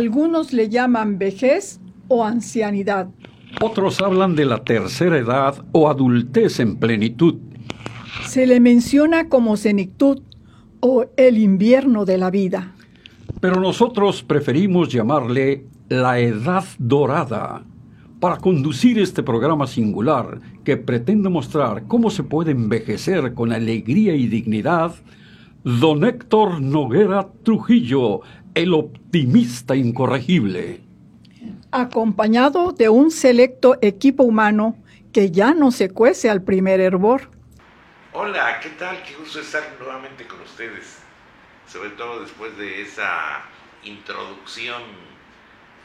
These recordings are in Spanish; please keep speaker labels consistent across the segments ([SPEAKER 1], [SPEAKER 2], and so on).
[SPEAKER 1] Algunos le llaman vejez o ancianidad.
[SPEAKER 2] Otros hablan de la tercera edad o adultez en plenitud.
[SPEAKER 1] Se le menciona como senectud o el invierno de la vida.
[SPEAKER 2] Pero nosotros preferimos llamarle la edad dorada para conducir este programa singular que pretende mostrar cómo se puede envejecer con alegría y dignidad, don Héctor Noguera Trujillo, el optimista incorregible.
[SPEAKER 1] Acompañado de un selecto equipo humano que ya no se cuece al primer hervor.
[SPEAKER 3] Hola, ¿qué tal? Qué gusto estar nuevamente con ustedes, sobre todo después de esa introducción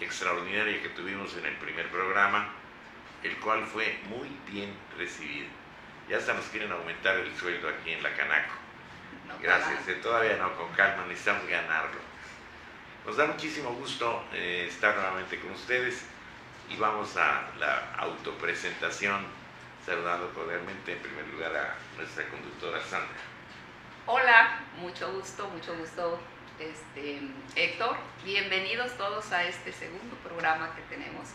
[SPEAKER 3] extraordinaria que tuvimos en el primer programa, el cual fue muy bien recibido. Ya hasta nos quieren aumentar el sueldo aquí en la Canaco. Gracias, eh, todavía no, con calma, necesitamos ganarlo. Nos da muchísimo gusto eh, estar nuevamente con ustedes y vamos a la autopresentación saludando cordialmente en primer lugar a nuestra conductora Sandra.
[SPEAKER 4] Hola, mucho gusto, mucho gusto este, Héctor. Bienvenidos todos a este segundo programa que tenemos.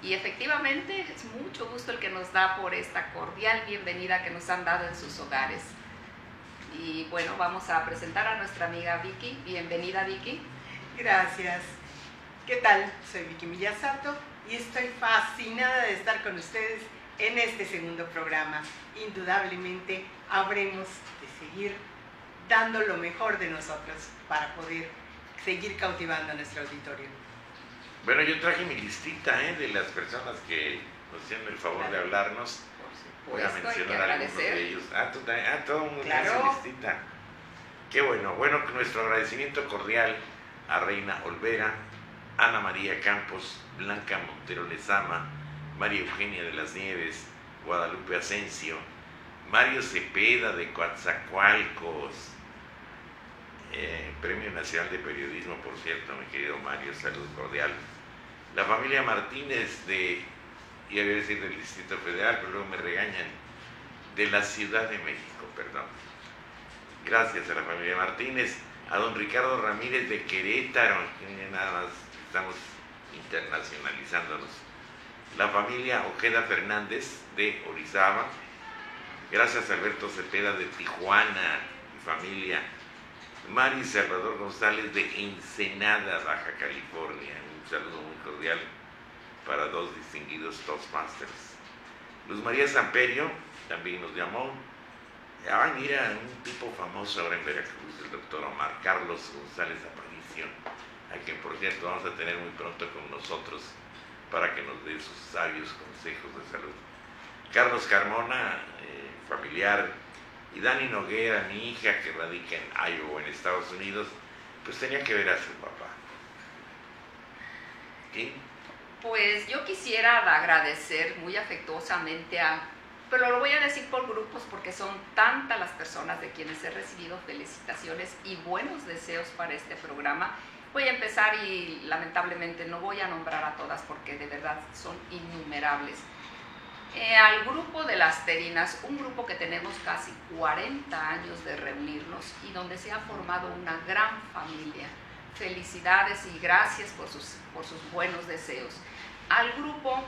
[SPEAKER 4] Y efectivamente es mucho gusto el que nos da por esta cordial bienvenida que nos han dado en sus hogares. Y bueno, vamos a presentar a nuestra amiga Vicky. Bienvenida Vicky.
[SPEAKER 5] Gracias. ¿Qué tal? Soy Vicky Miyasato y estoy fascinada de estar con ustedes en este segundo programa. Indudablemente habremos de seguir dando lo mejor de nosotros para poder seguir cautivando a nuestro auditorio.
[SPEAKER 3] Bueno, yo traje mi listita ¿eh? de las personas que nos hicieron el favor de hablarnos. Voy a mencionar algunos de ellos. Ah, tú, ah todo el mundo claro. listita. Qué bueno. Bueno, nuestro agradecimiento cordial a Reina Olvera, Ana María Campos, Blanca Montero Lezama, María Eugenia de las Nieves, Guadalupe Asensio, Mario Cepeda de Coatzacoalcos, eh, Premio Nacional de Periodismo, por cierto, mi querido Mario, salud cordial. La familia Martínez de, iba a decir del Distrito Federal, pero luego me regañan, de la Ciudad de México, perdón. Gracias a la familia Martínez, a don Ricardo Ramírez de Querétaro, nada más estamos internacionalizándonos. La familia Ojeda Fernández de Orizaba, gracias Alberto Cepeda de Tijuana, mi familia Mari Salvador González de Ensenada, Baja California. Un saludo muy cordial para dos distinguidos Toastmasters. Luz María Samperio también nos llamó. Ah, mira, un tipo famoso ahora en Veracruz, el doctor Omar Carlos González Aparición, a quien por cierto vamos a tener muy pronto con nosotros para que nos dé sus sabios consejos de salud. Carlos Carmona, eh, familiar y Dani Noguera, mi hija que radica en Iowa, en Estados Unidos, pues tenía que ver a su papá.
[SPEAKER 4] ¿Qué? Pues yo quisiera agradecer muy afectuosamente a, pero lo voy a decir por grupos porque son tantas las personas de quienes he recibido felicitaciones y buenos deseos para este programa. Voy a empezar y lamentablemente no voy a nombrar a todas porque de verdad son innumerables eh, al grupo de las Terinas, un grupo que tenemos casi 40 años de reunirnos y donde se ha formado una gran familia. Felicidades y gracias por sus, por sus buenos deseos. Al grupo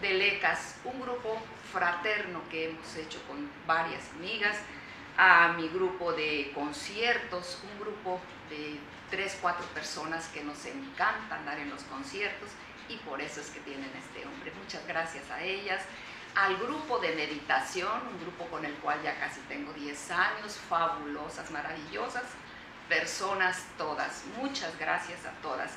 [SPEAKER 4] de Lecas, un grupo fraterno que hemos hecho con varias amigas, a mi grupo de conciertos, un grupo de tres, cuatro personas que nos encanta andar en los conciertos y por eso es que tienen este hombre. Muchas gracias a ellas al grupo de meditación, un grupo con el cual ya casi tengo 10 años, fabulosas, maravillosas, personas todas, muchas gracias a todas.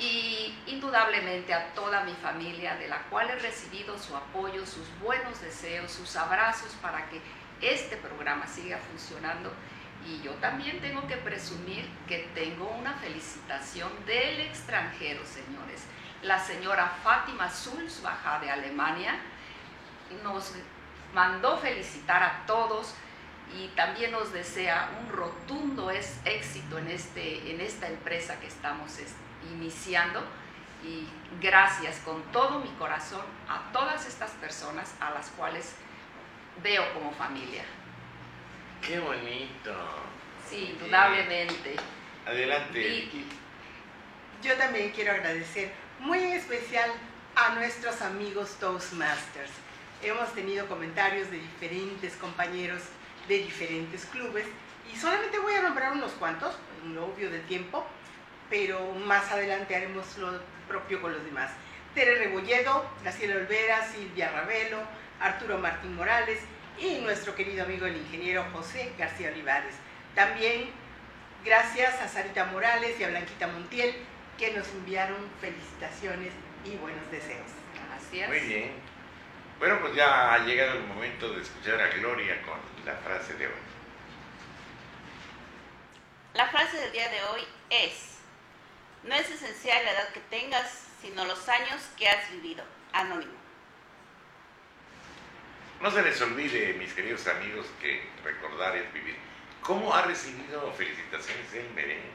[SPEAKER 4] Y indudablemente a toda mi familia, de la cual he recibido su apoyo, sus buenos deseos, sus abrazos para que este programa siga funcionando. Y yo también tengo que presumir que tengo una felicitación del extranjero, señores. La señora Fátima Sulzbaja de Alemania, nos mandó felicitar a todos y también nos desea un rotundo éxito en, este, en esta empresa que estamos iniciando. Y gracias con todo mi corazón a todas estas personas a las cuales veo como familia.
[SPEAKER 3] Qué bonito.
[SPEAKER 4] Sí, indudablemente.
[SPEAKER 3] adelante.
[SPEAKER 4] Vicky.
[SPEAKER 5] yo también quiero agradecer muy en especial a nuestros amigos Toastmasters. Hemos tenido comentarios de diferentes compañeros de diferentes clubes y solamente voy a nombrar unos cuantos, un obvio de tiempo, pero más adelante haremos lo propio con los demás. Tere Rebolledo, Graciela Olvera, Silvia Ravelo, Arturo Martín Morales y nuestro querido amigo el ingeniero José García Olivares. También gracias a Sarita Morales y a Blanquita Montiel que nos enviaron felicitaciones y buenos deseos.
[SPEAKER 4] Gracias.
[SPEAKER 3] Muy bien. Bueno, pues ya ha llegado el momento de escuchar a Gloria con la frase de hoy.
[SPEAKER 6] La frase del día de hoy es, no es esencial la edad que tengas, sino los años que has vivido. Anónimo.
[SPEAKER 3] No se les olvide, mis queridos amigos, que recordar es vivir. ¿Cómo ha recibido felicitaciones el merengue?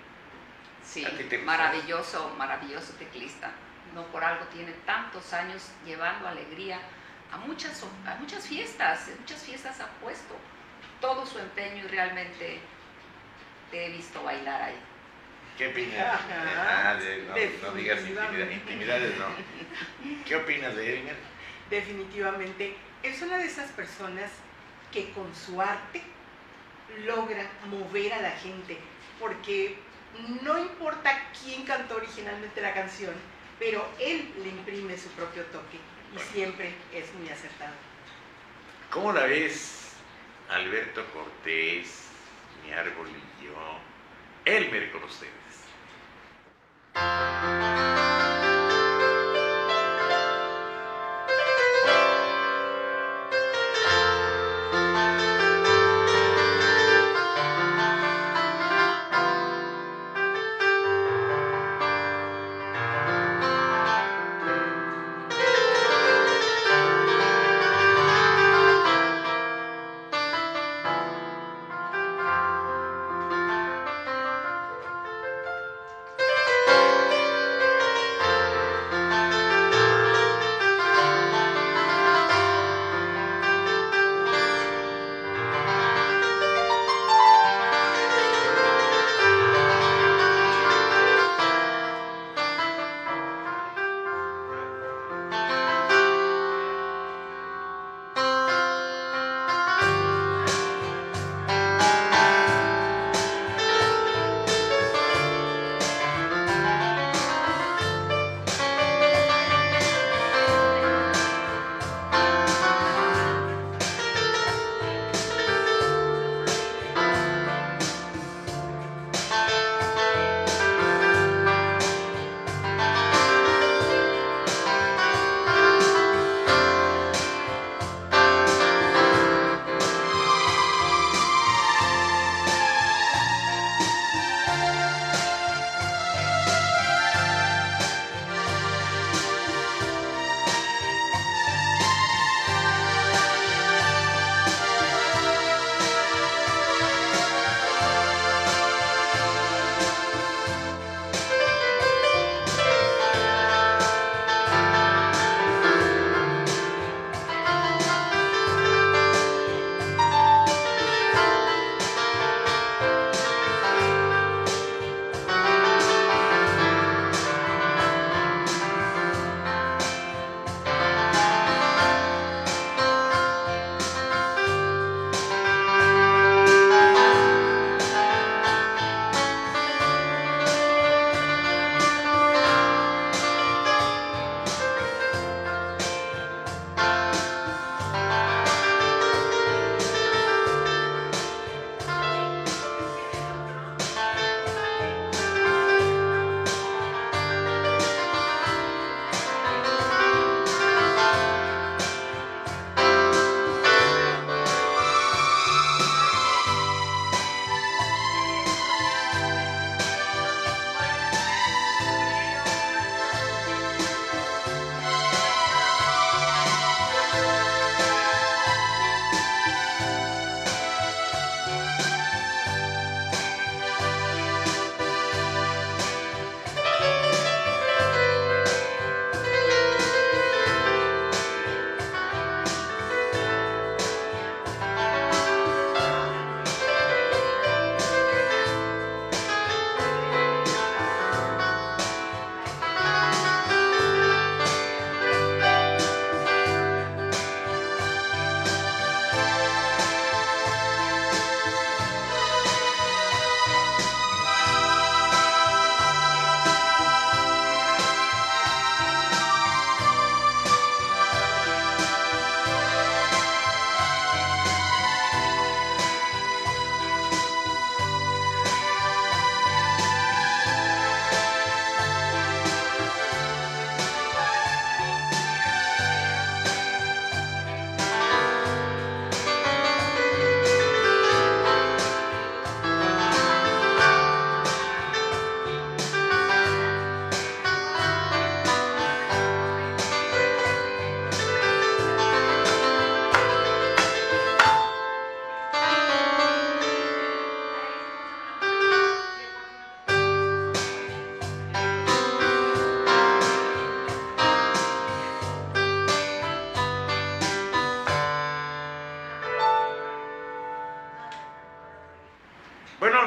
[SPEAKER 4] Sí, maravilloso, maravilloso teclista. No por algo tiene tantos años llevando alegría a muchas, a muchas fiestas, en muchas fiestas ha puesto todo su empeño y realmente te he visto bailar ahí.
[SPEAKER 3] ¿Qué opinas? Ah, no, digas intimidades, no. ¿Qué opinas de él?
[SPEAKER 5] Definitivamente, es una de esas personas que con su arte logra mover a la gente, porque no importa quién cantó originalmente la canción, pero él le imprime su propio toque y siempre es muy acertado.
[SPEAKER 3] ¿Cómo la ves, Alberto Cortés, mi árbol y yo, Elmer con ustedes? Bueno,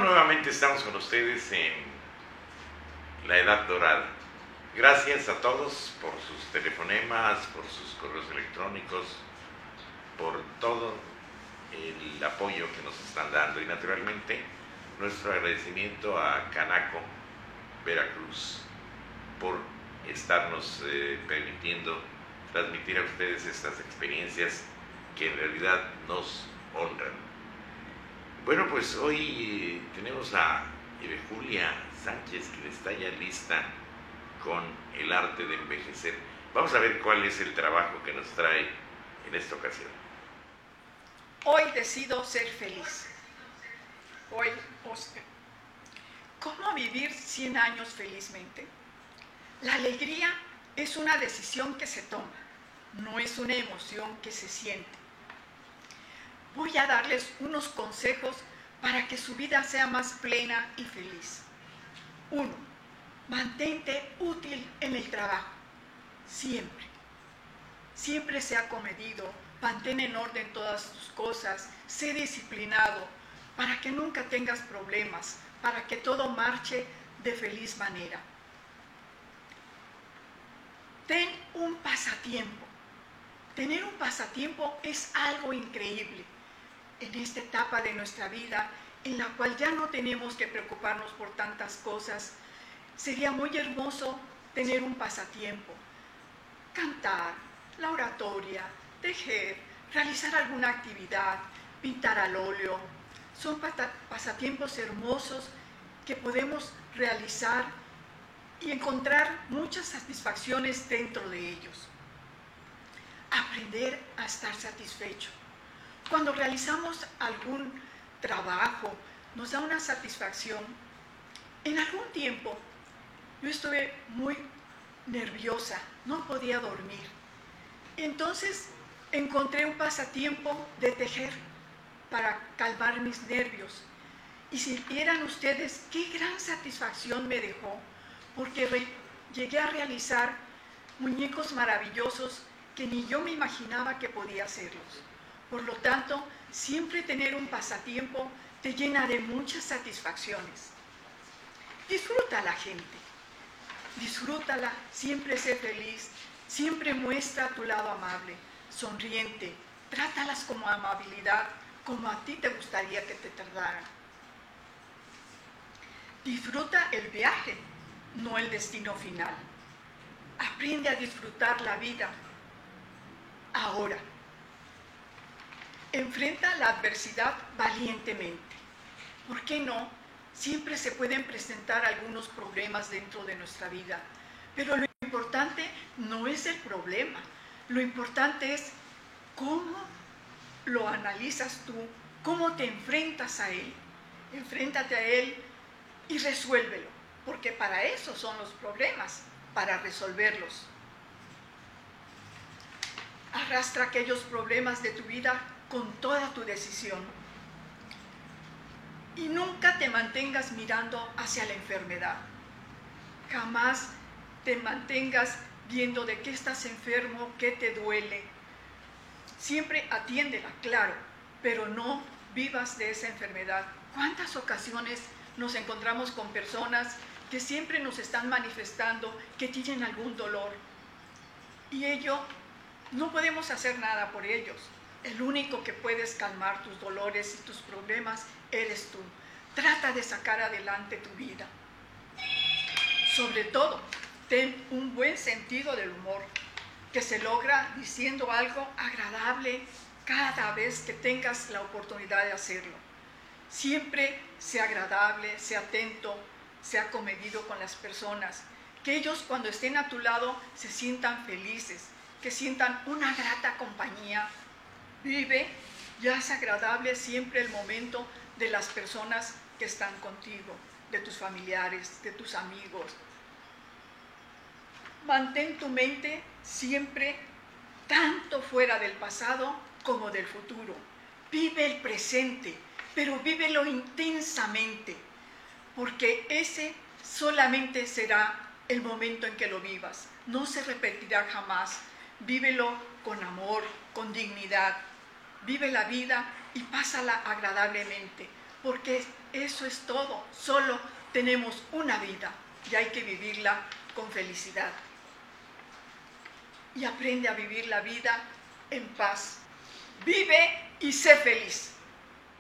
[SPEAKER 3] nuevamente estamos con ustedes en la Edad Dorada. Gracias a todos por sus telefonemas, por sus correos electrónicos, por todo el apoyo que nos están dando y naturalmente nuestro agradecimiento a Canaco Veracruz por estarnos eh, permitiendo transmitir a ustedes estas experiencias que en realidad nos honran. Bueno, pues hoy eh, tenemos a Julia Sánchez que está ya lista con el arte de envejecer. Vamos a ver cuál es el trabajo que nos trae en esta ocasión.
[SPEAKER 1] Hoy decido ser feliz. Hoy, ¿cómo vivir 100 años felizmente? La alegría es una decisión que se toma, no es una emoción que se siente. Voy a darles unos consejos para que su vida sea más plena y feliz. Uno, mantente útil en el trabajo, siempre. Siempre sea comedido, mantén en orden todas tus cosas, sé disciplinado, para que nunca tengas problemas, para que todo marche de feliz manera. Ten un pasatiempo. Tener un pasatiempo es algo increíble en esta etapa de nuestra vida en la cual ya no tenemos que preocuparnos por tantas cosas. Sería muy hermoso tener un pasatiempo. Cantar, la oratoria, tejer, realizar alguna actividad, pintar al óleo. Son pasatiempos hermosos que podemos realizar y encontrar muchas satisfacciones dentro de ellos. Aprender a estar satisfecho. Cuando realizamos algún trabajo, nos da una satisfacción. En algún tiempo yo estuve muy nerviosa, no podía dormir. Entonces encontré un pasatiempo de tejer para calmar mis nervios. Y si vieran ustedes qué gran satisfacción me dejó, porque llegué a realizar muñecos maravillosos que ni yo me imaginaba que podía hacerlos. Por lo tanto, siempre tener un pasatiempo te llena de muchas satisfacciones. Disfruta la gente, disfrútala, siempre sé feliz, siempre muestra tu lado amable, sonriente, trátalas como amabilidad, como a ti te gustaría que te trataran. Disfruta el viaje, no el destino final. Aprende a disfrutar la vida ahora. Enfrenta la adversidad valientemente. ¿Por qué no? Siempre se pueden presentar algunos problemas dentro de nuestra vida, pero lo importante no es el problema, lo importante es cómo lo analizas tú, cómo te enfrentas a él. Enfréntate a él y resuélvelo, porque para eso son los problemas, para resolverlos. Arrastra aquellos problemas de tu vida con toda tu decisión. Y nunca te mantengas mirando hacia la enfermedad. Jamás te mantengas viendo de qué estás enfermo, qué te duele. Siempre atiéndela, claro, pero no vivas de esa enfermedad. ¿Cuántas ocasiones nos encontramos con personas que siempre nos están manifestando que tienen algún dolor? Y ello no podemos hacer nada por ellos. El único que puedes calmar tus dolores y tus problemas eres tú. Trata de sacar adelante tu vida. Sobre todo, ten un buen sentido del humor, que se logra diciendo algo agradable cada vez que tengas la oportunidad de hacerlo. Siempre sea agradable, sea atento, sea comedido con las personas. Que ellos cuando estén a tu lado se sientan felices, que sientan una grata compañía. Vive y haz agradable siempre el momento de las personas que están contigo, de tus familiares, de tus amigos. Mantén tu mente siempre tanto fuera del pasado como del futuro. Vive el presente, pero vívelo intensamente, porque ese solamente será el momento en que lo vivas. No se repetirá jamás. Vívelo con amor, con dignidad. Vive la vida y pásala agradablemente. porque eso es todo, solo tenemos una vida y hay que vivirla con felicidad. Y aprende a vivir la vida en paz. Vive y sé feliz.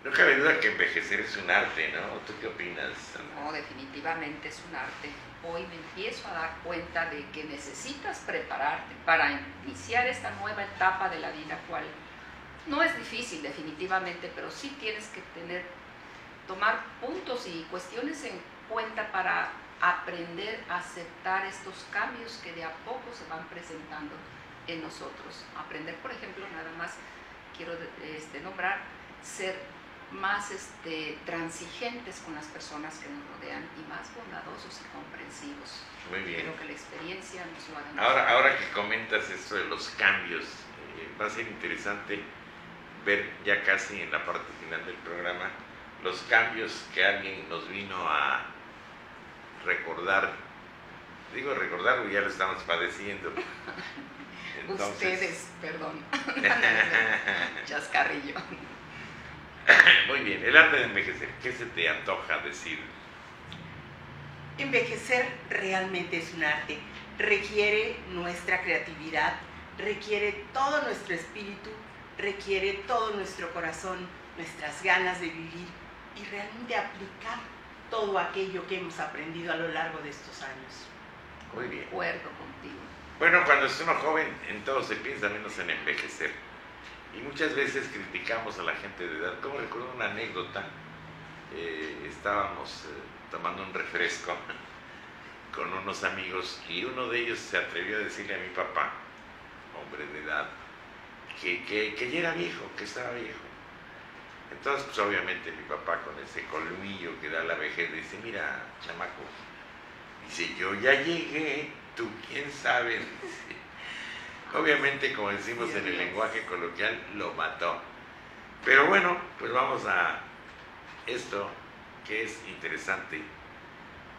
[SPEAKER 3] No cabe duda que envejecer es un arte, ¿no? ¿Tú qué opinas?
[SPEAKER 4] No, definitivamente es un arte. Hoy me empiezo a dar cuenta de que necesitas prepararte para iniciar esta nueva etapa de la vida, cual no es difícil definitivamente, pero sí tienes que tener, tomar puntos y cuestiones en cuenta para aprender a aceptar estos cambios que de a poco se van presentando en nosotros. Aprender, por ejemplo, nada más quiero este, nombrar, ser más este, transigentes con las personas que nos rodean y más bondadosos y comprensivos.
[SPEAKER 3] Muy bien.
[SPEAKER 4] Que la experiencia nos lo ha
[SPEAKER 3] Ahora, ahora que comentas esto de los cambios, eh, va a ser interesante ver ya casi en la parte final del programa los cambios que alguien nos vino a recordar. Digo recordar porque ya lo estamos padeciendo.
[SPEAKER 4] Ustedes, perdón. Chascarrillo.
[SPEAKER 3] Muy bien, el arte de envejecer, ¿qué se te antoja decir?
[SPEAKER 5] Envejecer realmente es un arte, requiere nuestra creatividad, requiere todo nuestro espíritu, requiere todo nuestro corazón, nuestras ganas de vivir y realmente aplicar todo aquello que hemos aprendido a lo largo de estos años.
[SPEAKER 3] Muy bien.
[SPEAKER 4] Acuerdo contigo.
[SPEAKER 3] Bueno, cuando es uno joven, en todo se piensa menos en envejecer. Y muchas veces criticamos a la gente de edad. Como recuerdo una anécdota, eh, estábamos eh, tomando un refresco con unos amigos y uno de ellos se atrevió a decirle a mi papá, hombre de edad, que, que, que ya era viejo, que estaba viejo. Entonces, pues obviamente mi papá con ese colmillo que da la vejez dice, mira, chamaco, dice, yo ya llegué, tú quién sabe. Obviamente, como decimos en el lenguaje coloquial, lo mató. Pero bueno, pues vamos a esto que es interesante.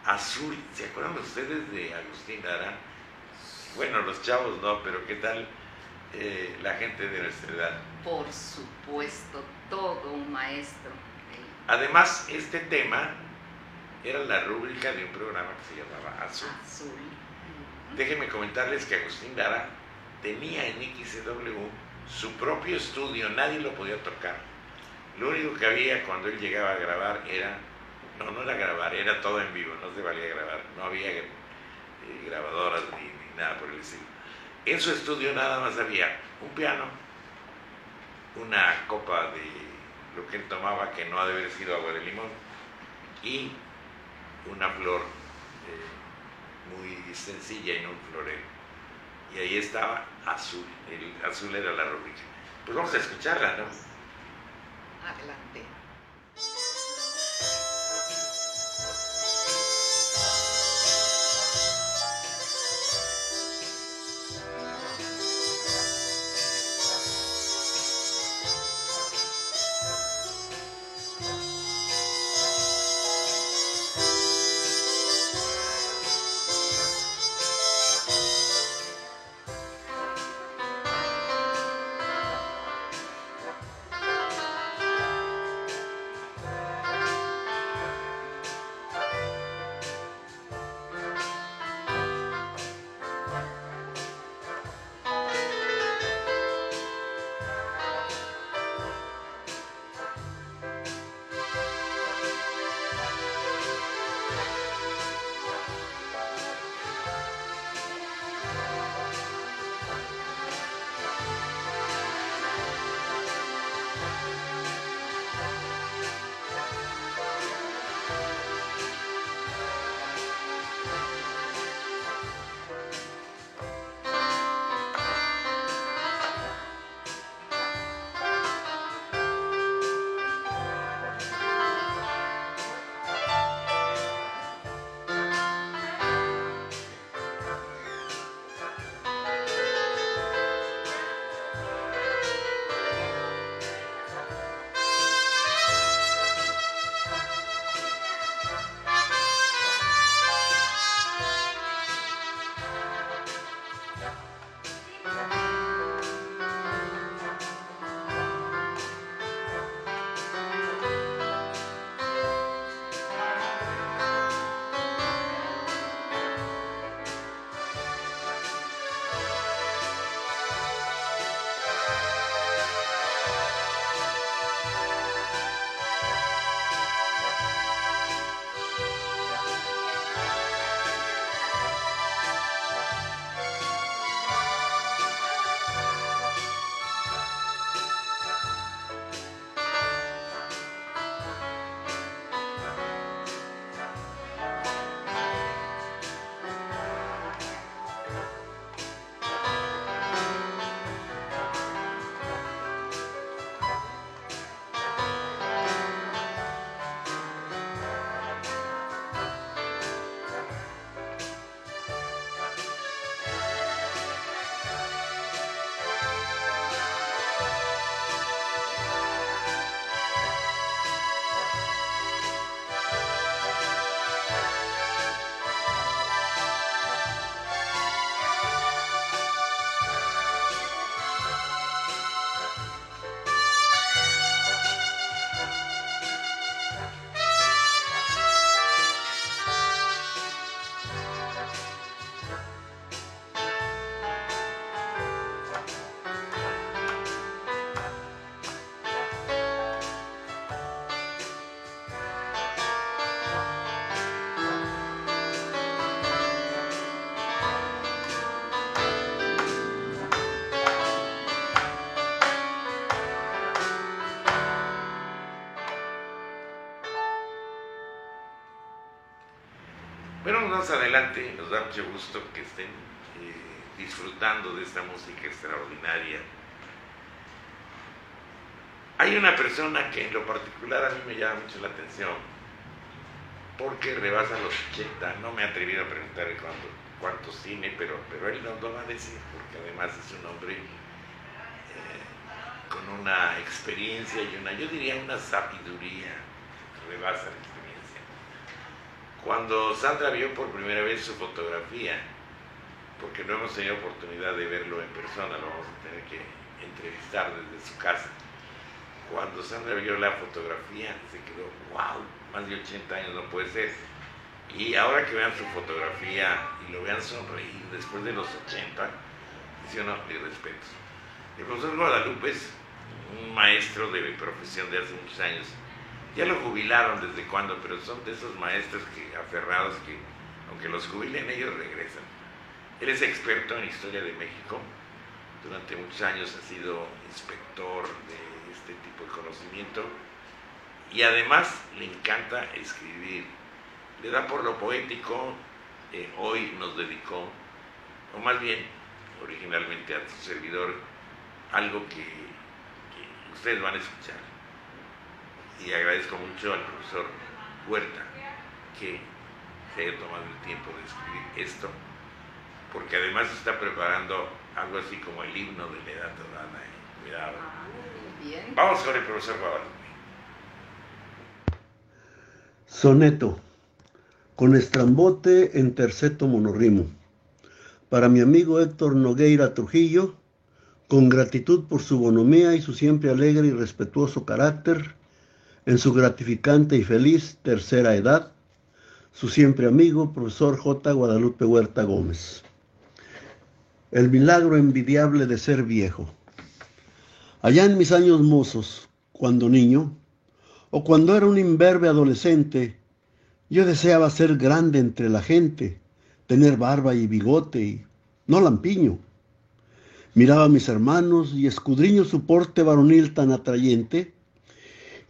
[SPEAKER 3] Azul, ¿se acuerdan ustedes de Agustín Lara? Bueno, los chavos no, pero ¿qué tal eh, la gente de nuestra edad?
[SPEAKER 4] Por supuesto, todo un maestro.
[SPEAKER 3] Además, este tema era la rúbrica de un programa que se llamaba Azul.
[SPEAKER 4] Azul.
[SPEAKER 3] Déjenme comentarles que Agustín Lara tenía en XW su propio estudio, nadie lo podía tocar. Lo único que había cuando él llegaba a grabar era, no, no era grabar, era todo en vivo, no se valía grabar, no había eh, grabadoras ni, ni, nada por el estilo. En su estudio nada más había un piano, una copa de lo que él tomaba, que no ha de haber sido agua de limón, y una flor eh, muy sencilla en un florero y ahí estaba azul, el azul era la rúbrica. Pues vamos a escucharla, ¿no?
[SPEAKER 4] Adelante.
[SPEAKER 3] Más adelante nos da mucho gusto que estén eh, disfrutando de esta música extraordinaria. Hay una persona que en lo particular a mí me llama mucho la atención, porque rebasa los 80, no me he atrevido a preguntar cuánto, cuántos tiene, pero, pero él nos lo va a decir, porque además es un hombre eh, con una experiencia y una, yo diría una sabiduría, rebasa experiencia. Cuando Sandra vio por primera vez su fotografía, porque no hemos tenido oportunidad de verlo en persona, lo vamos a tener que entrevistar desde su casa. Cuando Sandra vio la fotografía, se quedó, wow, más de 80 años no puede ser. Y ahora que vean su fotografía y lo vean sonreír después de los 80, dice no, mi respeto. El profesor Guadalupe es un maestro de profesión de hace muchos años. Ya lo jubilaron desde cuando, pero son de esos maestros que aferrados que, aunque los jubilen, ellos regresan. Él es experto en historia de México. Durante muchos años ha sido inspector de este tipo de conocimiento. Y además le encanta escribir. Le da por lo poético. Eh, hoy nos dedicó, o más bien originalmente a su servidor, algo que, que ustedes van a escuchar. Y agradezco mucho al profesor Huerta que se haya tomado el tiempo de escribir esto porque además está preparando algo así como el himno de la edad dorada. ¿eh? Cuidado.
[SPEAKER 4] Ah, bien.
[SPEAKER 3] Vamos con el profesor Guadalupe.
[SPEAKER 7] Soneto, con estrambote en terceto monorrimo. Para mi amigo Héctor Nogueira Trujillo, con gratitud por su bonomía y su siempre alegre y respetuoso carácter, en su gratificante y feliz tercera edad, su siempre amigo, profesor J. Guadalupe Huerta Gómez. El milagro envidiable de ser viejo. Allá en mis años mozos, cuando niño, o cuando era un imberbe adolescente, yo deseaba ser grande entre la gente, tener barba y bigote y no lampiño. Miraba a mis hermanos y escudriño su porte varonil tan atrayente,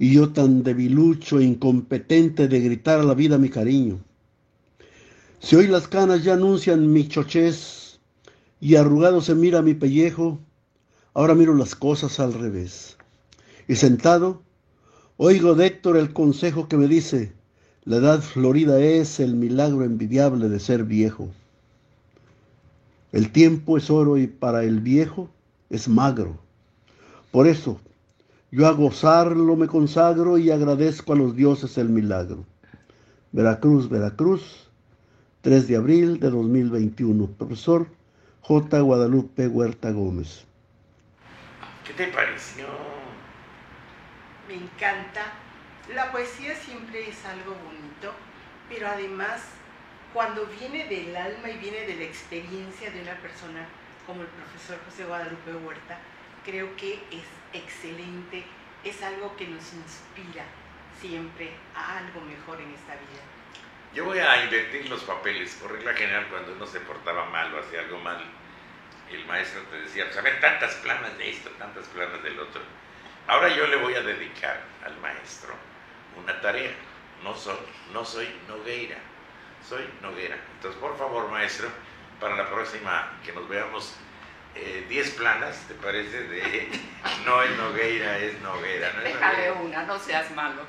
[SPEAKER 7] y yo tan debilucho e incompetente de gritar a la vida mi cariño. Si hoy las canas ya anuncian mi chochez, y arrugado se mira mi pellejo, ahora miro las cosas al revés. Y sentado, oigo de Héctor el consejo que me dice, la edad florida es el milagro envidiable de ser viejo. El tiempo es oro y para el viejo es magro. Por eso, yo a gozarlo me consagro y agradezco a los dioses el milagro. Veracruz, Veracruz, 3 de abril de 2021. Profesor J. Guadalupe Huerta Gómez.
[SPEAKER 3] ¿Qué te pareció?
[SPEAKER 5] Me encanta. La poesía siempre es algo bonito, pero además cuando viene del alma y viene de la experiencia de una persona como el profesor José Guadalupe Huerta, creo que es excelente, es algo que nos inspira siempre a algo mejor en esta vida.
[SPEAKER 3] Yo voy a invertir los papeles. Por regla general, cuando uno se portaba mal o hacía algo mal, el maestro te decía, pues a ver, tantas planas de esto, tantas planas del otro. Ahora yo le voy a dedicar al maestro una tarea. No soy, no soy Nogueira, soy Noguera. Entonces, por favor, maestro, para la próxima que nos veamos, 10 eh, planas, ¿te parece? De no es Nogueira, es Noguera.
[SPEAKER 4] ¿no? Déjale una, no seas malo.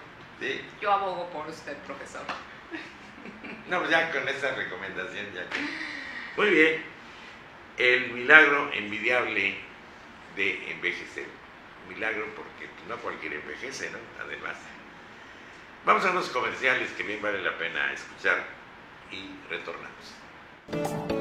[SPEAKER 4] Yo abogo por usted, profesor.
[SPEAKER 3] No, pues ya con esa recomendación ya. Muy bien. El milagro envidiable de envejecer. Milagro porque no cualquiera envejece, ¿no? Además. Vamos a unos comerciales que bien vale la pena escuchar y retornamos.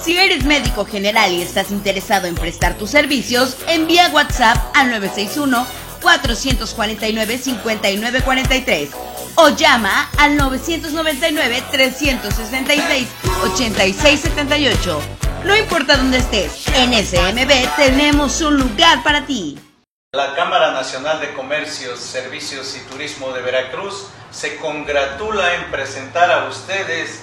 [SPEAKER 8] Si eres médico general y estás interesado en prestar tus servicios, envía WhatsApp al 961 449 5943 o llama al 999 366 8678. No importa dónde estés, en SMB tenemos un lugar para ti.
[SPEAKER 9] La Cámara Nacional de Comercios, Servicios y Turismo de Veracruz se congratula en presentar a ustedes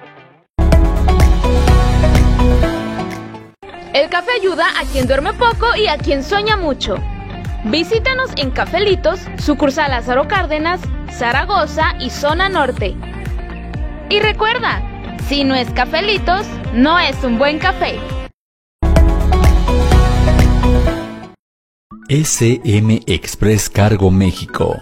[SPEAKER 10] El café ayuda a quien duerme poco y a quien sueña mucho. Visítanos en Cafelitos, sucursal Lázaro Cárdenas, Zaragoza y Zona Norte. Y recuerda, si no es Cafelitos, no es un buen café.
[SPEAKER 11] SM Express Cargo México.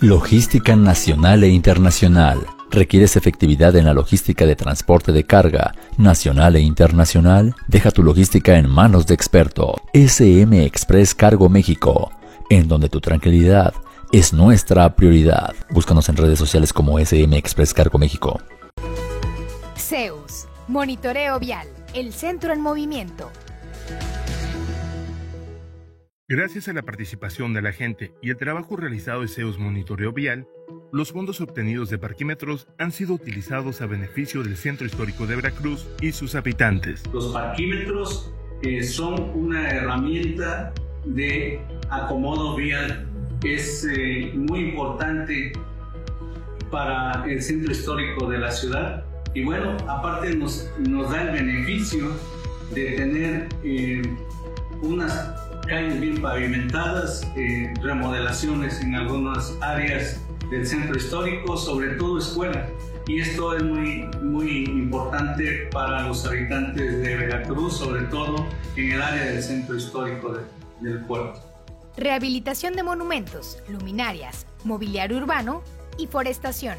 [SPEAKER 11] Logística nacional e internacional ¿Requieres efectividad en la logística de transporte de carga nacional e internacional? Deja tu logística en manos de experto. SM Express Cargo México, en donde tu tranquilidad es nuestra prioridad. Búscanos en redes sociales como SM Express Cargo México.
[SPEAKER 12] Zeus, Monitoreo Vial, el centro en movimiento.
[SPEAKER 13] Gracias a la participación de la gente y el trabajo realizado de Zeus Monitoreo Vial, los fondos obtenidos de parquímetros han sido utilizados a beneficio del Centro Histórico de Veracruz y sus habitantes.
[SPEAKER 14] Los parquímetros eh, son una herramienta de acomodo vial. Es eh, muy importante para el centro histórico de la ciudad y bueno, aparte nos, nos da el beneficio de tener eh, unas calles bien pavimentadas, remodelaciones en algunas áreas del centro histórico, sobre todo escuela. Y esto es muy, muy importante para los habitantes de Veracruz, sobre todo en el área del centro histórico del puerto.
[SPEAKER 12] Rehabilitación de monumentos, luminarias, mobiliario urbano y forestación.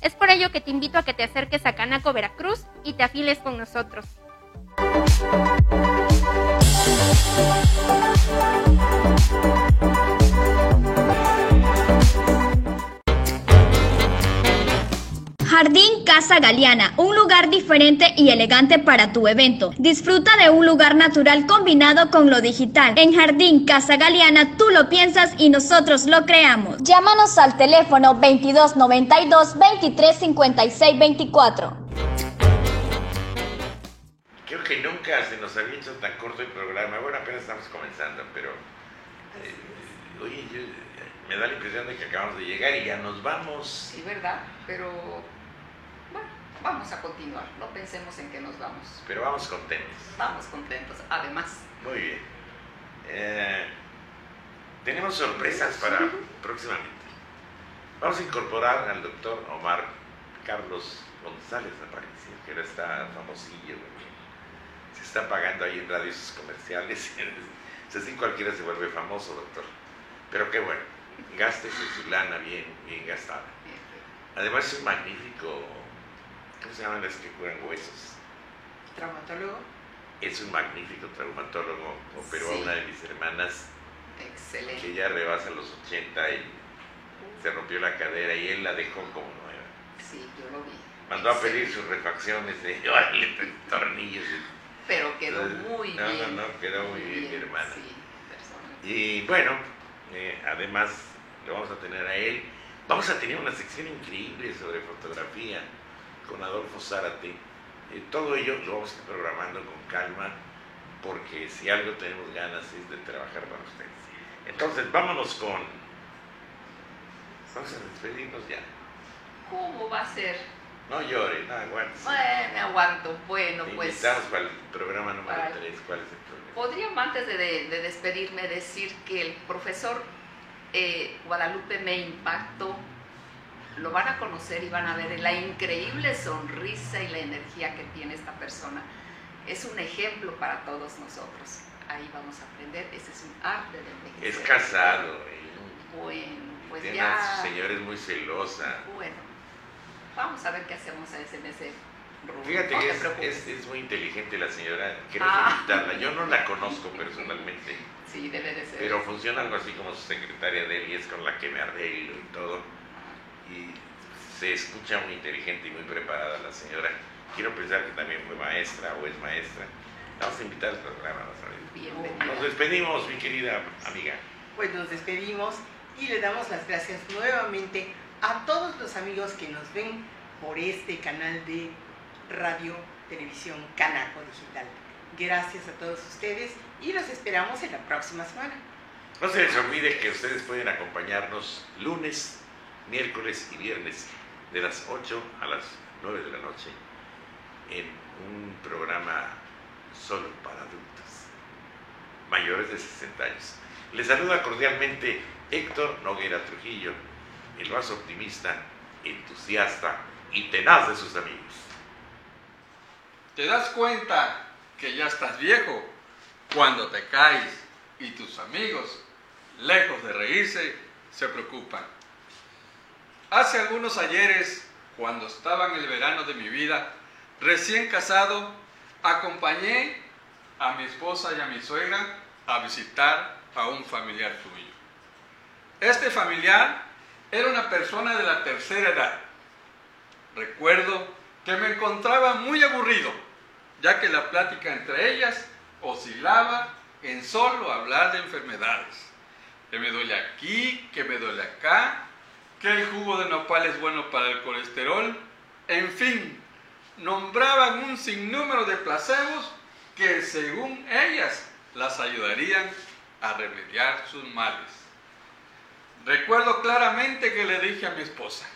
[SPEAKER 15] Es por ello que te invito a que te acerques a Canaco Veracruz y te afiles con nosotros.
[SPEAKER 16] Jardín Casa Galeana, un lugar diferente y elegante para tu evento. Disfruta de un lugar natural combinado con lo digital. En Jardín Casa Galeana tú lo piensas y nosotros lo creamos. Llámanos al teléfono 2292 2356 24.
[SPEAKER 3] Creo que nunca se nos había hecho tan corto el programa. Bueno, apenas estamos comenzando, pero. Eh, oye, me da la impresión de que acabamos de llegar y ya nos vamos.
[SPEAKER 4] Sí, ¿verdad? Pero. Vamos a continuar. No pensemos en que nos vamos.
[SPEAKER 3] Pero vamos contentos.
[SPEAKER 4] Vamos contentos, además.
[SPEAKER 3] Muy bien. Eh, tenemos sorpresas para próximamente. Vamos a incorporar al doctor Omar Carlos González Aparicio, que ahora está famosillo está pagando ahí en radios comerciales. Así cualquiera se vuelve famoso, doctor. Pero qué bueno, gastes su lana bien, bien gastada. Además es un magnífico, ¿cómo se llaman las que curan huesos?
[SPEAKER 5] ¿Traumatólogo?
[SPEAKER 3] Es un magnífico traumatólogo. Operó a una de mis hermanas.
[SPEAKER 4] Excelente.
[SPEAKER 3] Que ya rebasa los 80 y se rompió la cadera y él la dejó como nueva.
[SPEAKER 4] Sí, yo lo vi.
[SPEAKER 3] Mandó a pedir sus refacciones de tornillos.
[SPEAKER 4] Pero quedó muy bien.
[SPEAKER 3] No, no, quedó muy, bien, mi hermana. y bueno, eh, además lo vamos a tener a él. Vamos a tener una sección increíble sobre fotografía con Adolfo Zárate. Eh, todo ello lo vamos a ir programando con calma porque si algo tenemos ganas es de trabajar para ustedes. Entonces, vámonos con... Vamos a despedirnos ya.
[SPEAKER 4] ¿Cómo va a ser?
[SPEAKER 3] No llore, no aguante.
[SPEAKER 4] Bueno, aguanto. Bueno, pues.
[SPEAKER 3] Estamos para el programa número 3. ¿Cuál es el problema?
[SPEAKER 4] Podría, antes de, despedirme, decir que el profesor eh, Guadalupe me impactó. Lo van a conocer y van a ver la increíble sonrisa y la energía que tiene esta persona. Es un ejemplo para todos nosotros. Ahí vamos a aprender. Ese es un arte de envejecer.
[SPEAKER 3] Es casado. ¿eh?
[SPEAKER 4] Bueno, pues
[SPEAKER 3] Tiene
[SPEAKER 4] ya.
[SPEAKER 3] Señora es muy celosa.
[SPEAKER 4] Bueno Vamos a ver qué hacemos a ese, ese
[SPEAKER 3] Fíjate que es, es, muy inteligente la señora, quiero ah. felicitarla. Yo no la conozco personalmente.
[SPEAKER 4] Sí, debe de ser.
[SPEAKER 3] Pero funciona algo así como su secretaria de él y es con la que me arreglo y todo. Y se escucha muy inteligente y muy preparada la señora. Quiero pensar que también fue maestra o es maestra. Vamos a invitar al programa,
[SPEAKER 4] Bienvenida.
[SPEAKER 3] Nos despedimos, mi querida amiga.
[SPEAKER 5] Pues nos despedimos y le damos las gracias nuevamente a todos los amigos que nos ven por este canal de radio, televisión, Canaco Digital. Gracias a todos ustedes y los esperamos en la próxima semana.
[SPEAKER 3] No se les olvide que ustedes pueden acompañarnos lunes, miércoles y viernes de las 8 a las 9 de la noche en un programa solo para adultos, mayores de 60 años. Les saluda cordialmente Héctor Noguera Trujillo el más optimista, entusiasta y tenaz de sus amigos.
[SPEAKER 17] ¿Te das cuenta que ya estás viejo cuando te caes y tus amigos, lejos de reírse, se preocupan. Hace algunos ayeres, cuando estaba en el verano de mi vida, recién casado, acompañé a mi esposa y a mi suegra a visitar a un familiar suyo. Este familiar era una persona de la tercera edad. Recuerdo que me encontraba muy aburrido, ya que la plática entre ellas oscilaba en solo hablar de enfermedades. Que me duele aquí, que me duele acá, que el jugo de nopal es bueno para el colesterol. En fin, nombraban un sinnúmero de placebos que según ellas las ayudarían a remediar sus males. Recuerdo claramente que le dije a mi esposa,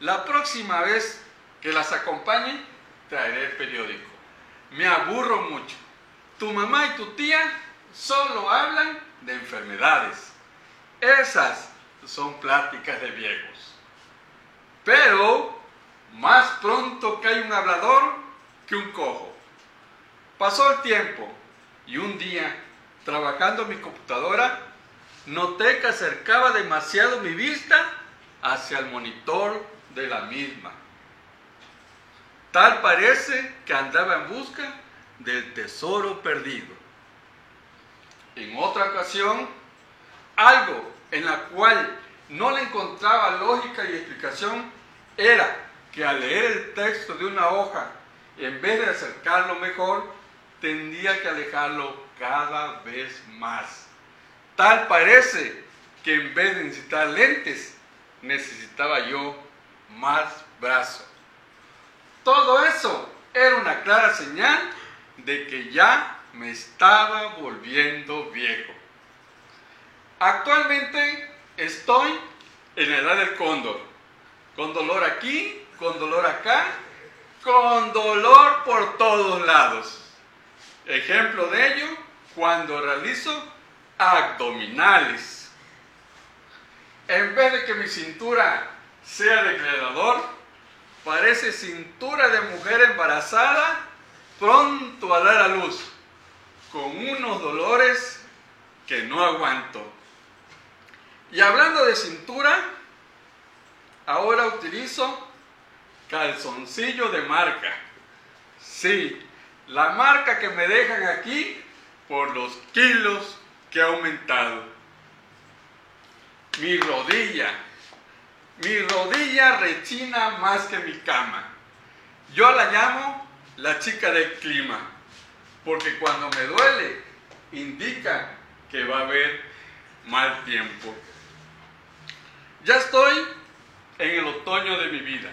[SPEAKER 17] la próxima vez que las acompañe, traeré el periódico. Me aburro mucho. Tu mamá y tu tía solo hablan de enfermedades. Esas son pláticas de viejos. Pero más pronto cae un hablador que un cojo. Pasó el tiempo y un día, trabajando mi computadora, noté que acercaba demasiado mi vista hacia el monitor de la misma. Tal parece que andaba en busca del tesoro perdido. En otra ocasión, algo en la cual no le encontraba lógica y explicación era que al leer el texto de una hoja, en vez de acercarlo mejor, tendría que alejarlo cada vez más. Tal parece que en vez de necesitar lentes, necesitaba yo más brazos. Todo eso era una clara señal de que ya me estaba volviendo viejo. Actualmente estoy en la edad del cóndor, con dolor aquí, con dolor acá, con dolor por todos lados. Ejemplo de ello, cuando realizo abdominales. En vez de que mi cintura sea de parece cintura de mujer embarazada pronto a dar a luz, con unos dolores que no aguanto. Y hablando de cintura, ahora utilizo calzoncillo de marca. Sí, la marca que me dejan aquí por los kilos que ha aumentado. Mi rodilla, mi rodilla rechina más que mi cama. Yo la llamo la chica del clima, porque cuando me duele indica que va a haber mal tiempo. Ya estoy en el otoño de mi vida,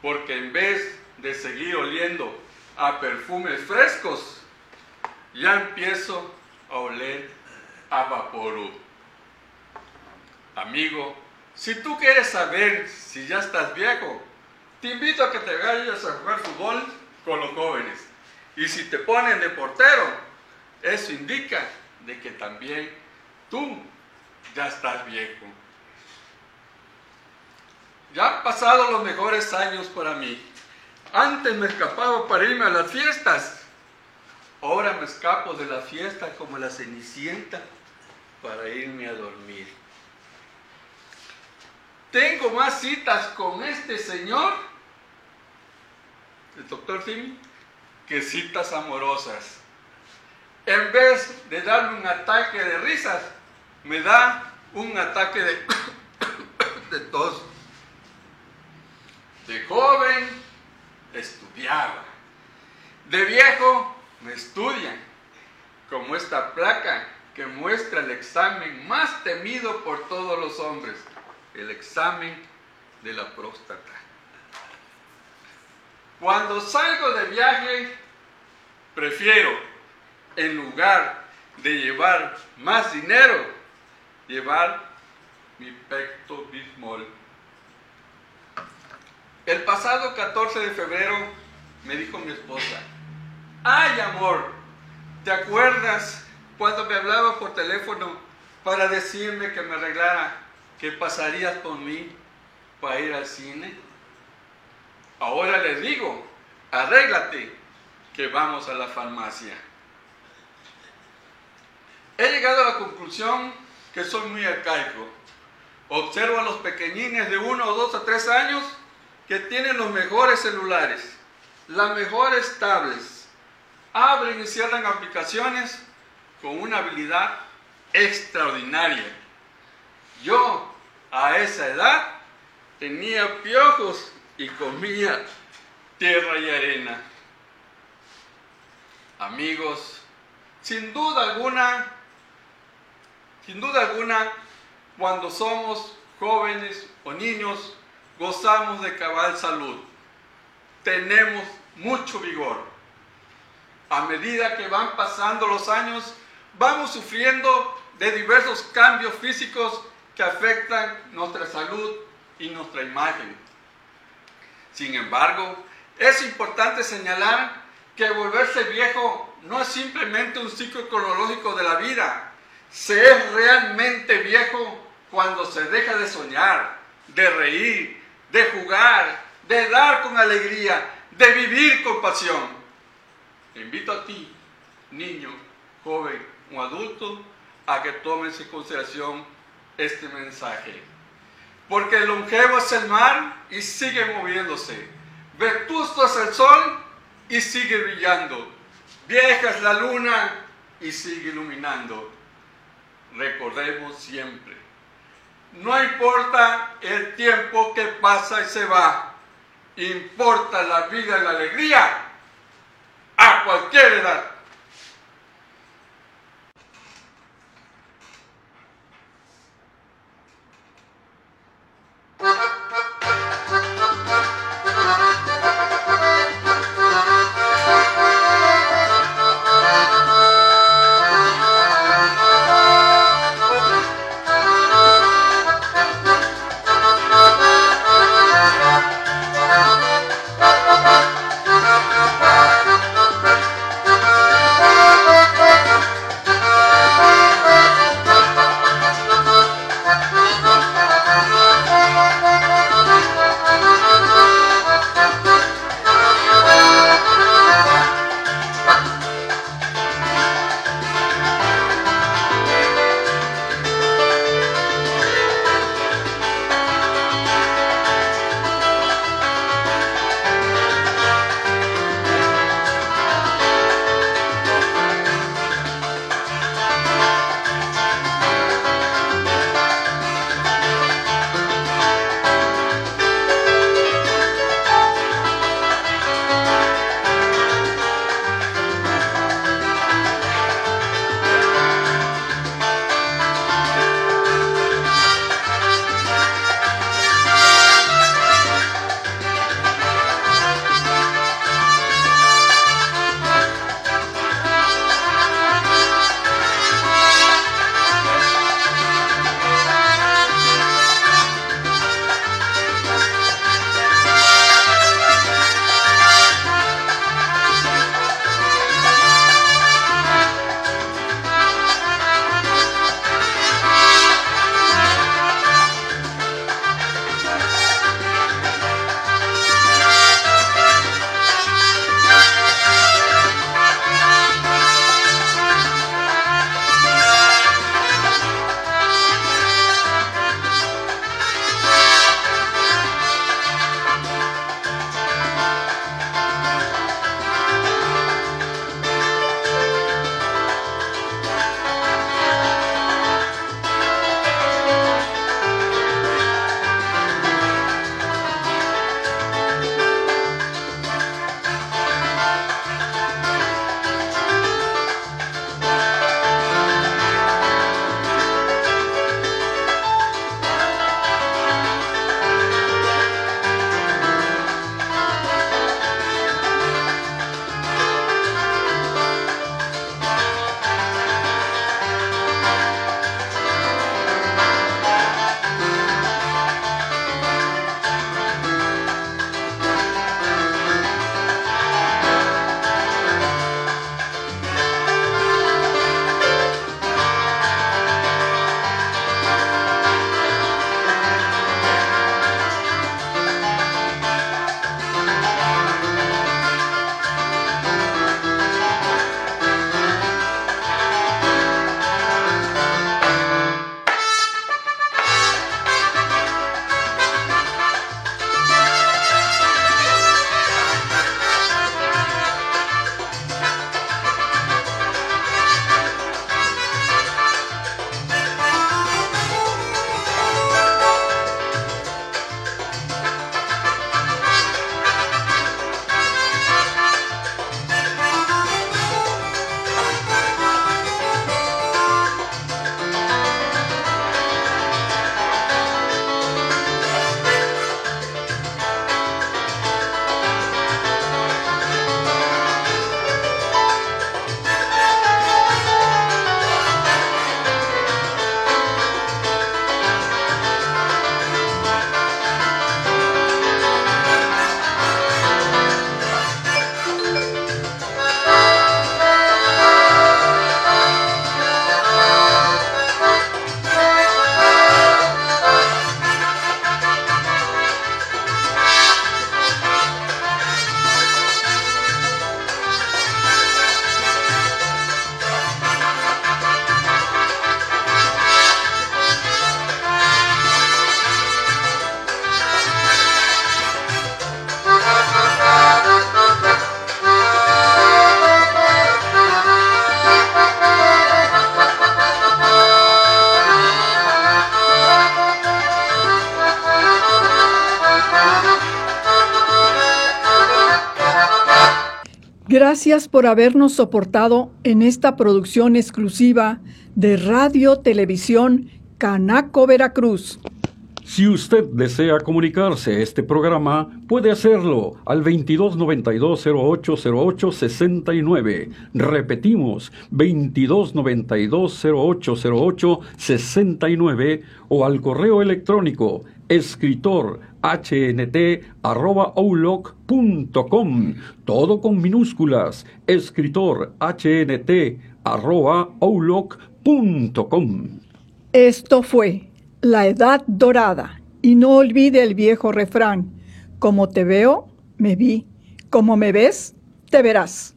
[SPEAKER 17] porque en vez de seguir oliendo a perfumes frescos, ya empiezo a oler a vaporú. Amigo, si tú quieres saber si ya estás viejo, te invito a que te vayas a jugar fútbol con los jóvenes. Y si te ponen de portero, eso indica de que también tú ya estás viejo. Ya han pasado los mejores años para mí. Antes me escapaba para irme a las fiestas. Ahora me escapo de la fiesta como la cenicienta para irme a dormir. Tengo más citas con este señor, el doctor Tim, que citas amorosas. En vez de darme un ataque de risas, me da un ataque de, de tos. De joven estudiaba. De viejo me estudian. Como esta placa que muestra el examen más temido por todos los hombres el examen de la próstata. Cuando salgo de viaje, prefiero, en lugar de llevar más dinero, llevar mi pecto bismol. El pasado 14 de febrero me dijo mi esposa, ay amor, ¿te acuerdas cuando me hablaba por teléfono para decirme que me arreglara ¿qué pasarías por para ir al cine? Ahora les digo, arréglate que vamos a la farmacia. He llegado a la conclusión que soy muy arcaico. Observo a los pequeñines de 1 o 2 a 3 años que tienen los mejores celulares, las mejores tablets, abren y cierran aplicaciones con una habilidad extraordinaria. Yo, a esa edad, tenía piojos y comía tierra y arena. Amigos, sin duda alguna, sin duda alguna, cuando somos jóvenes o niños, gozamos de cabal salud. Tenemos mucho vigor. A medida que van pasando los años, vamos sufriendo de diversos cambios físicos que afectan nuestra salud y nuestra imagen. Sin embargo, es importante señalar que volverse viejo no es simplemente un ciclo cronológico de la vida. Se es realmente viejo cuando se deja de soñar, de reír, de jugar, de dar con alegría, de vivir con pasión. Te invito a ti, niño, joven o adulto, a que tomes en consideración este mensaje. Porque longevo es el mar y sigue moviéndose. Vetusto es el sol y sigue brillando. Vieja es la luna y sigue iluminando. Recordemos siempre, no importa el tiempo que pasa y se va, importa la vida y la alegría a cualquier edad.
[SPEAKER 1] Gracias por habernos soportado en esta producción exclusiva de Radio Televisión Canaco Veracruz.
[SPEAKER 2] Si usted desea comunicarse a este programa, puede hacerlo al 2292-0808-69. Repetimos, 2292-0808-69 o al correo electrónico escritor hnt.outlook.com. Todo con minúsculas. Escritor hnt.outlook.com.
[SPEAKER 1] Esto fue la edad dorada. Y no olvide el viejo refrán, como te veo, me vi, como me ves, te verás.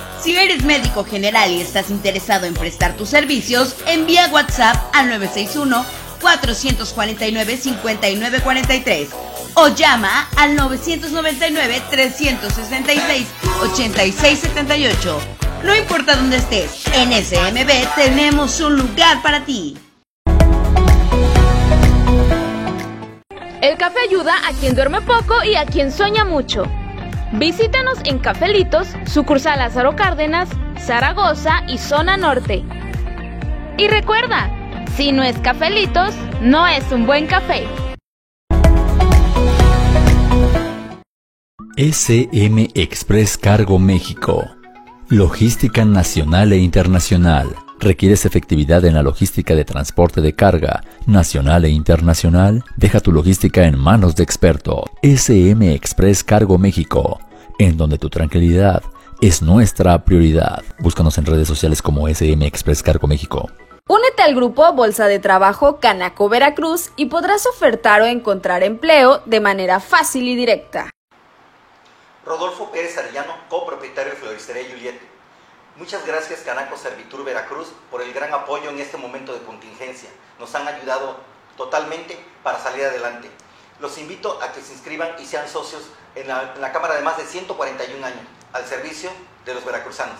[SPEAKER 8] Si eres médico general y estás interesado en prestar tus servicios, envía WhatsApp al 961-449-5943 o llama al 999-366-8678. No importa dónde estés, en SMB tenemos un lugar para ti.
[SPEAKER 10] El café ayuda a quien duerme poco y a quien sueña mucho. Visítanos en Cafelitos, sucursal Lázaro Cárdenas, Zaragoza y Zona Norte. Y recuerda, si no es Cafelitos, no es un buen café.
[SPEAKER 11] SM Express Cargo México. Logística nacional e internacional. ¿Requieres efectividad en la logística de transporte de carga nacional e internacional? Deja tu logística en manos de experto. SM Express Cargo México, en donde tu tranquilidad es nuestra prioridad. Búscanos en redes sociales como SM Express Cargo México.
[SPEAKER 10] Únete al grupo Bolsa de Trabajo Canaco Veracruz y podrás ofertar o encontrar empleo de manera fácil y directa.
[SPEAKER 18] Rodolfo Pérez Arellano, copropietario de Floristería Juliette. Muchas gracias Canaco Servitur Veracruz por el gran apoyo en este momento de contingencia. Nos han ayudado totalmente para salir adelante. Los invito a que se inscriban y sean socios en la, Cámara de más de 141 años al servicio de los veracruzanos.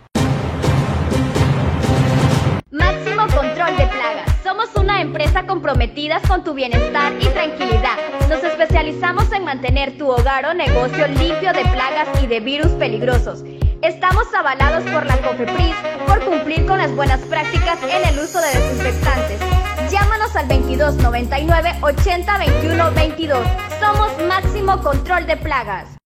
[SPEAKER 16] Empresa comprometida con tu bienestar y tranquilidad. Nos especializamos en mantener tu hogar o negocio limpio de plagas y de virus peligrosos. Estamos avalados por la COFEPRIS por cumplir con las buenas prácticas en el uso de desinfectantes. Llámanos al 2299 80 21 22. Somos Máximo Control de Plagas.